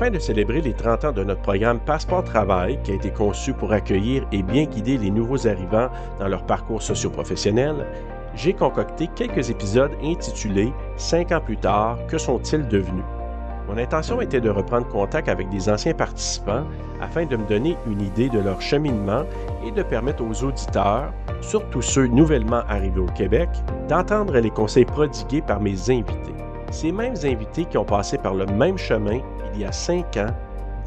Afin de célébrer les 30 ans de notre programme Passeport Travail, qui a été conçu pour accueillir et bien guider les nouveaux arrivants dans leur parcours socio-professionnel, j'ai concocté quelques épisodes intitulés Cinq ans plus tard, que sont-ils devenus? Mon intention était de reprendre contact avec des anciens participants afin de me donner une idée de leur cheminement et de permettre aux auditeurs, surtout ceux nouvellement arrivés au Québec, d'entendre les conseils prodigués par mes invités. Ces mêmes invités qui ont passé par le même chemin il y a 5 ans,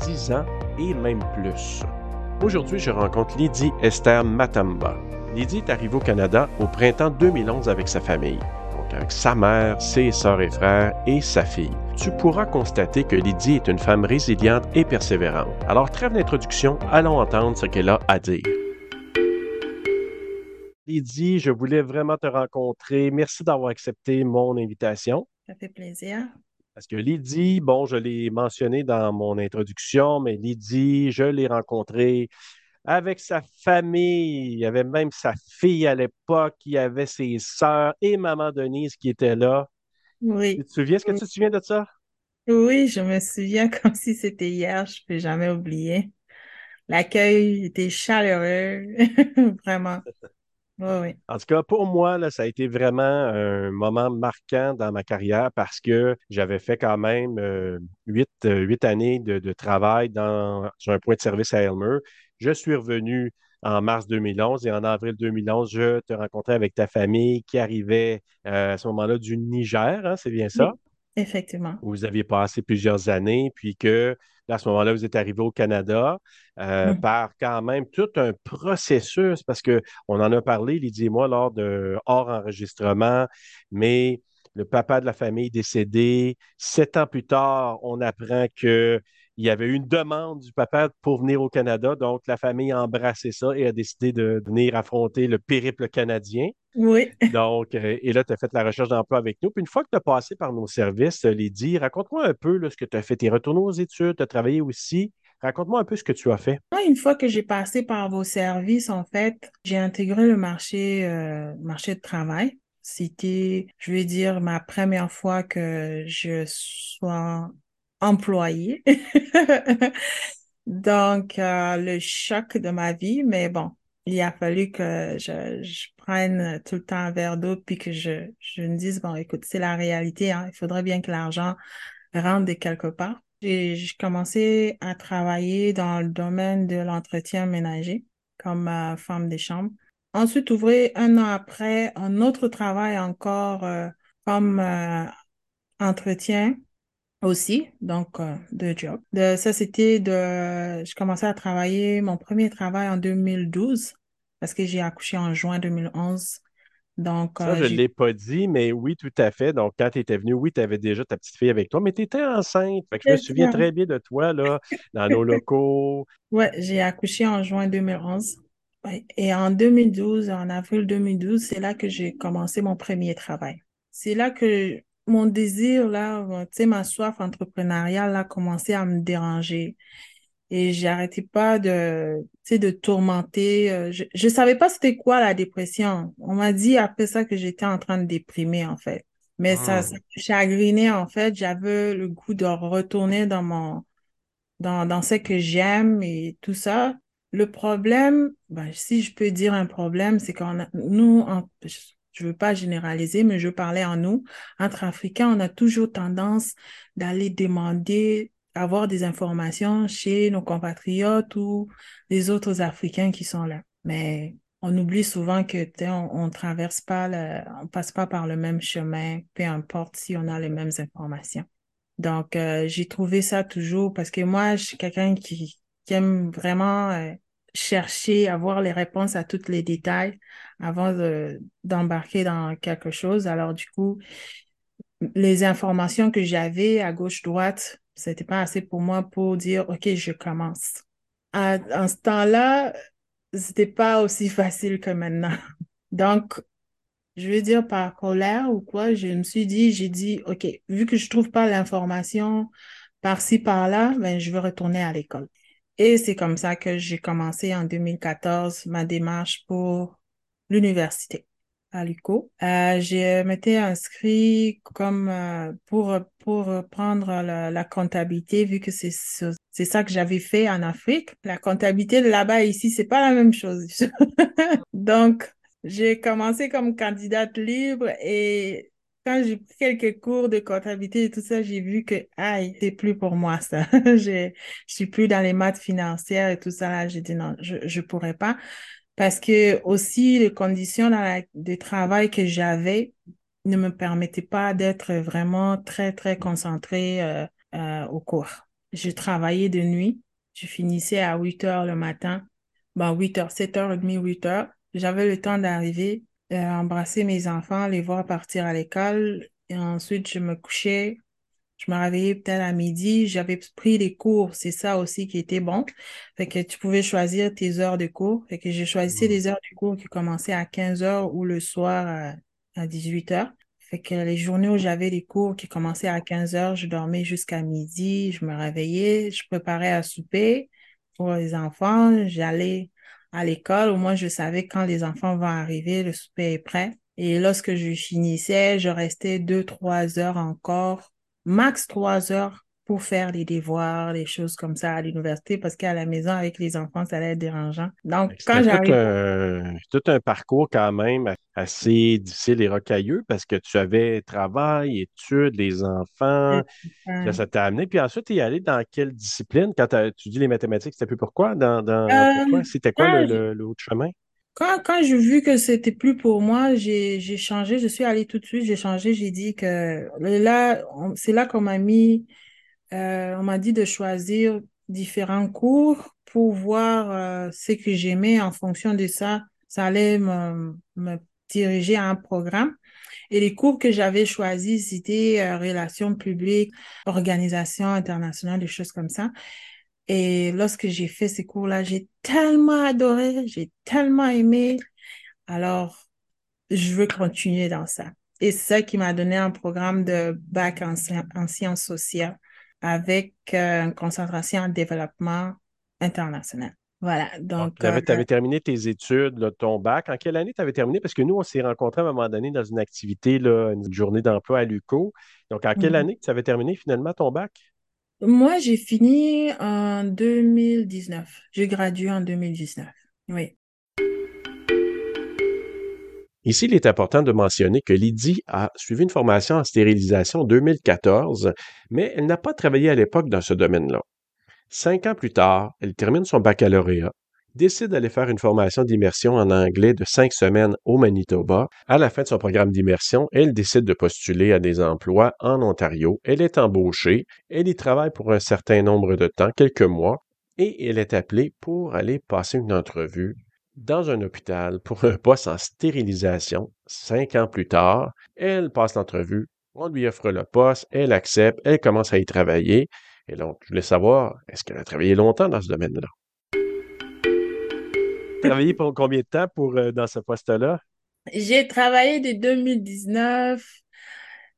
10 ans et même plus. Aujourd'hui, je rencontre Lydie Esther Matamba. Lydie est arrivée au Canada au printemps 2011 avec sa famille avec sa mère, ses sœurs et frères et sa fille. Tu pourras constater que Lydie est une femme résiliente et persévérante. Alors, trêve d'introduction, allons entendre ce qu'elle a à dire. Lydie, je voulais vraiment te rencontrer. Merci d'avoir accepté mon invitation. Ça fait plaisir. Parce que Lydie, bon, je l'ai mentionné dans mon introduction, mais Lydie, je l'ai rencontrée avec sa famille. Il y avait même sa fille à l'époque, il y avait ses sœurs et maman Denise qui étaient là. Oui. Tu te souviens, est-ce que tu te souviens de ça? Oui, je me souviens comme si c'était hier, je ne peux jamais oublier. L'accueil était chaleureux, vraiment. Oui, oui. En tout cas, pour moi, là, ça a été vraiment un moment marquant dans ma carrière parce que j'avais fait quand même euh, huit, euh, années de, travail dans, sur un point de service à Elmer. Je suis revenu en mars 2011 et en avril 2011, je te rencontrais avec ta famille qui arrivait euh, à ce moment-là du Niger, hein, c'est bien ça? effectivement. Vous aviez passé plusieurs années, puis que à ce moment-là, vous êtes arrivé au Canada euh, par quand même tout un processus, parce qu'on en a parlé, Lydie et moi, lors de hors enregistrement, mais le papa de la famille décédé. Sept ans plus tard, on apprend que il y avait une demande du papa pour venir au Canada, donc la famille a embrassé ça et a décidé de venir affronter le périple canadien. Oui. Donc, euh, et là, tu as fait la recherche d'emploi avec nous. Puis une fois que tu as passé par nos services, euh, Lydie, raconte-moi un peu ce que tu as fait. Tu es retourné aux études, tu as travaillé aussi. Raconte-moi un peu ce que tu as fait. Une fois que j'ai passé par vos services, en fait, j'ai intégré le marché, euh, marché de travail. C'était, je vais dire, ma première fois que je sois employé. Donc, euh, le choc de ma vie, mais bon, il a fallu que je, prenne tout le temps un verre d'eau puis que je, me dise, bon, écoute, c'est la réalité, hein, il faudrait bien que l'argent rentre de quelque part. J'ai commencé à travailler dans le domaine de l'entretien ménager comme euh, femme de chambre. Ensuite, ouvrir un an après un autre travail encore euh, comme entretien aussi, donc euh, de job. De, ça, c'était de... Je commençais à travailler, mon premier travail en 2012, parce que j'ai accouché en juin 2011. Donc, ça, je ne l'ai pas dit, mais oui, tout à fait. Donc, quand tu étais venu, oui, tu avais déjà ta petite fille avec toi, mais tu étais enceinte. Fait que je me souviens très bien de toi, là, dans nos locaux. Oui, j'ai accouché en juin 2011. Et en 2012, en avril 2012, c'est là que j'ai commencé mon premier travail. C'est là que mon désir, là, tu sais, ma soif entrepreneuriale a commencé à me déranger. Et j'arrêtais pas de, tu sais, de tourmenter. Euh, je, je savais pas c'était quoi la dépression. On m'a dit après ça que j'étais en train de déprimer, en fait. Mais ça, ah. ça me chagrinait, en fait. J'avais le goût de retourner dans mon, dans, dans ce que j'aime et tout ça. Le problème, ben, si je peux dire un problème, c'est qu'on nous, en, je veux pas généraliser, mais je parlais en nous, entre Africains, on a toujours tendance d'aller demander, avoir des informations chez nos compatriotes ou les autres Africains qui sont là. Mais on oublie souvent que on, on traverse pas, le, on passe pas par le même chemin, peu importe si on a les mêmes informations. Donc, euh, j'ai trouvé ça toujours parce que moi, je suis quelqu'un qui, aime vraiment euh, chercher, avoir les réponses à tous les détails avant d'embarquer dans quelque chose. Alors, du coup, les informations que j'avais à gauche-droite, c'était pas assez pour moi pour dire, OK, je commence. À, ce temps-là, c'était pas aussi facile que maintenant. Donc, je veux dire par colère ou quoi, je me suis dit, j'ai dit, OK, vu que je trouve pas l'information par-ci, par-là, ben, je veux retourner à l'école. Et c'est comme ça que j'ai commencé en 2014 ma démarche pour l'université. à l'UCO. Euh, je m'étais inscrit comme euh, pour pour prendre la, la comptabilité vu que c'est c'est ça que j'avais fait en Afrique. La comptabilité là-bas ici, c'est pas la même chose. Donc, j'ai commencé comme candidate libre et quand j'ai pris quelques cours de comptabilité et tout ça, j'ai vu que, aïe, c'est plus pour moi, ça. je suis plus dans les maths financières et tout ça, là. J'ai dit non, je, je pourrais pas. Parce que aussi, les conditions de travail que j'avais ne me permettaient pas d'être vraiment très, très concentrée euh, euh, au cours. Je travaillais de nuit. Je finissais à 8 heures le matin. Bon, 8 heures, 7 heures et demie, 8 heures. J'avais le temps d'arriver, embrasser mes enfants, les voir partir à l'école. Et ensuite, je me couchais. Je me réveillais peut-être à midi. J'avais pris les cours. C'est ça aussi qui était bon. Fait que tu pouvais choisir tes heures de cours. Fait que j'ai choisi les heures de cours qui commençaient à 15 heures ou le soir à, à 18 heures. Fait que les journées où j'avais les cours qui commençaient à 15 heures, je dormais jusqu'à midi, je me réveillais, je préparais à souper pour les enfants, j'allais à l'école, au moins je savais quand les enfants vont arriver, le souper est prêt. Et lorsque je finissais, je restais deux, trois heures encore, max trois heures pour faire les devoirs, les choses comme ça à l'université, parce qu'à la maison, avec les enfants, ça allait être dérangeant. Donc, quand j'arrive... Tout, tout, un parcours quand même assez difficile et rocailleux, parce que tu avais travail, études, les enfants, ça t'a amené. Puis ensuite, tu es allé dans quelle discipline? Quand tu dis les mathématiques, c'était plus pourquoi? Dans, dans? Euh, C'était quoi le, le, chemin? Quand, quand j'ai vu que c'était plus pour moi, j'ai changé. Je suis allée tout de suite, j'ai changé. J'ai dit que là, c'est là qu'on m'a mis euh, on m'a dit de choisir différents cours pour voir euh, ce que j'aimais en fonction de ça. Ça allait me, diriger à un programme. Et les cours que j'avais choisis, c'était euh, relations publiques, organisation internationale, des choses comme ça. Et lorsque j'ai fait ces cours-là, j'ai tellement adoré, j'ai tellement aimé. Alors, je veux continuer dans ça. Et c'est ça qui m'a donné un programme de bac en sciences sociales avec euh, une concentration en développement international. Voilà. Donc. tu avais, euh, terminé tes études, ton bac. En quelle année tu avais terminé? Parce que nous, on s'est rencontrés à un moment donné dans une activité, là, une journée d'emploi à l'UCO. Donc, en quelle mhm. année tu avais terminé finalement ton bac? Moi, j'ai fini en 2019. J'ai gradué en 2019. Oui. Ici, il est important de mentionner que Lydie a suivi une formation en stérilisation en 2014, mais elle n'a pas travaillé à l'époque dans ce domaine-là. Cinq ans plus tard, elle termine son baccalauréat, décide d'aller faire une formation d'immersion en anglais de cinq semaines au Manitoba. À la fin de son programme d'immersion, elle décide de postuler à des emplois en Ontario. Elle est embauchée, elle y travaille pour un certain nombre de temps, quelques mois, et elle est appelée pour aller passer une entrevue dans un hôpital pour un poste en stérilisation. Cinq ans plus tard, elle passe l'entrevue, on lui offre le poste, elle accepte, elle commence à y travailler. Et donc, je voulais savoir, est-ce qu'elle a travaillé longtemps dans ce domaine-là? Travaillé pour combien de temps pour, euh, dans ce poste-là? J'ai travaillé de 2019,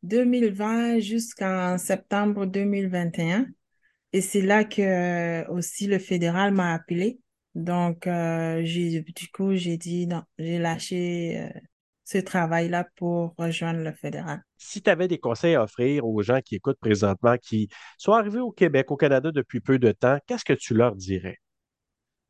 2020 jusqu'en septembre 2021. Et c'est là que euh, aussi le fédéral m'a appelé donc, euh, j'ai, du coup, j'ai dit non, j'ai lâché euh, ce travail-là pour rejoindre le fédéral. Si tu avais des conseils à offrir aux gens qui écoutent présentement, qui sont arrivés au Québec, au Canada depuis peu de temps, qu'est-ce que tu leur dirais?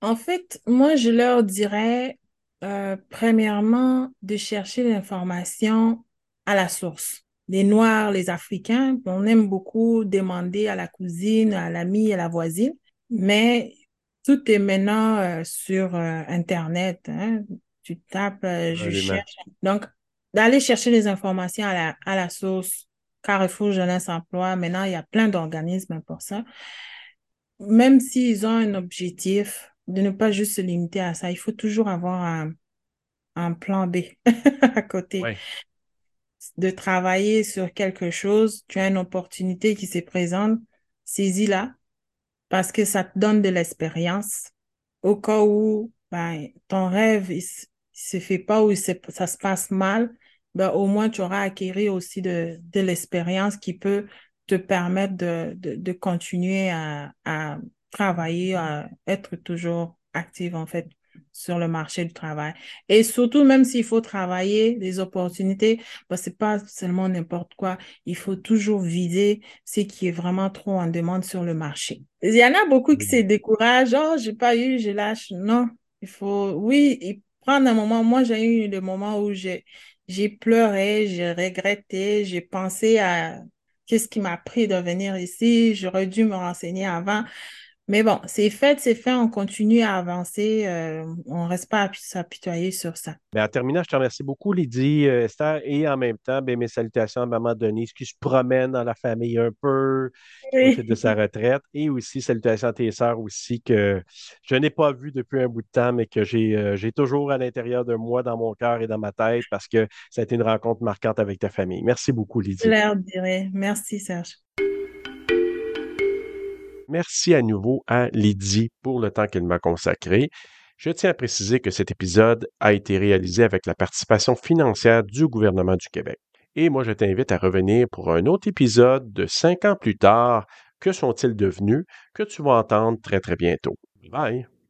En fait, moi, je leur dirais, euh, premièrement, de chercher l'information à la source. Les Noirs, les Africains, on aime beaucoup demander à la cousine, à l'ami, à la voisine, mais tout est maintenant euh, sur euh, Internet. Hein. Tu tapes, euh, je cherche. Donc, d'aller chercher les informations à la, à la source, Carrefour Jeunesse Emploi, maintenant, il y a plein d'organismes pour ça. Même s'ils ont un objectif, de ne pas juste se limiter à ça, il faut toujours avoir un, un plan B à côté. De travailler sur quelque chose, tu as une opportunité qui se présente, saisis-la, parce que ça te donne de l'expérience au cas où ben, ton rêve il, se fait pas ou ça se passe mal, ben, au moins tu auras acquis aussi de, l'expérience qui peut te permettre de continuer à, à, travailler, à être toujours active en fait. Sur le marché du travail. Et surtout, même s'il faut travailler, les opportunités, bah, c'est pas seulement n'importe quoi. Il faut toujours viser ce qui est vraiment trop en demande sur le marché. Il y en a beaucoup qui se découragent. Oh, j'ai pas eu, je lâche. Non, il faut, oui, prendre un moment. Moi, j'ai eu le moment où j'ai, j'ai pleuré, j'ai regretté, j'ai pensé à qu'est-ce qui m'a pris de venir ici. J'aurais dû me renseigner avant. Mais bon, c'est fait, c'est fait, on continue à avancer, euh, on ne reste pas à s'apitoyer sur ça. Bien, en terminant, je te remercie beaucoup, Lydie, euh, Esther, et en même temps, bien, mes salutations à maman Denise qui se promène dans la famille un peu, qui de sa retraite, et aussi salutations à tes sœurs aussi que je n'ai pas vues depuis un bout de temps, mais que j'ai euh, j'ai toujours à l'intérieur de moi, dans mon cœur et dans ma tête, parce que ça a été une rencontre marquante avec ta famille. Merci beaucoup, Lydie. L'air dirait. Merci, Serge. Merci à nouveau à Lydie pour le temps qu'elle m'a consacré. Je tiens à préciser que cet épisode a été réalisé avec la participation financière du gouvernement du Québec. Et moi, je t'invite à revenir pour un autre épisode de cinq ans plus tard. Que sont-ils devenus? Que tu vas entendre très très bientôt. Bye!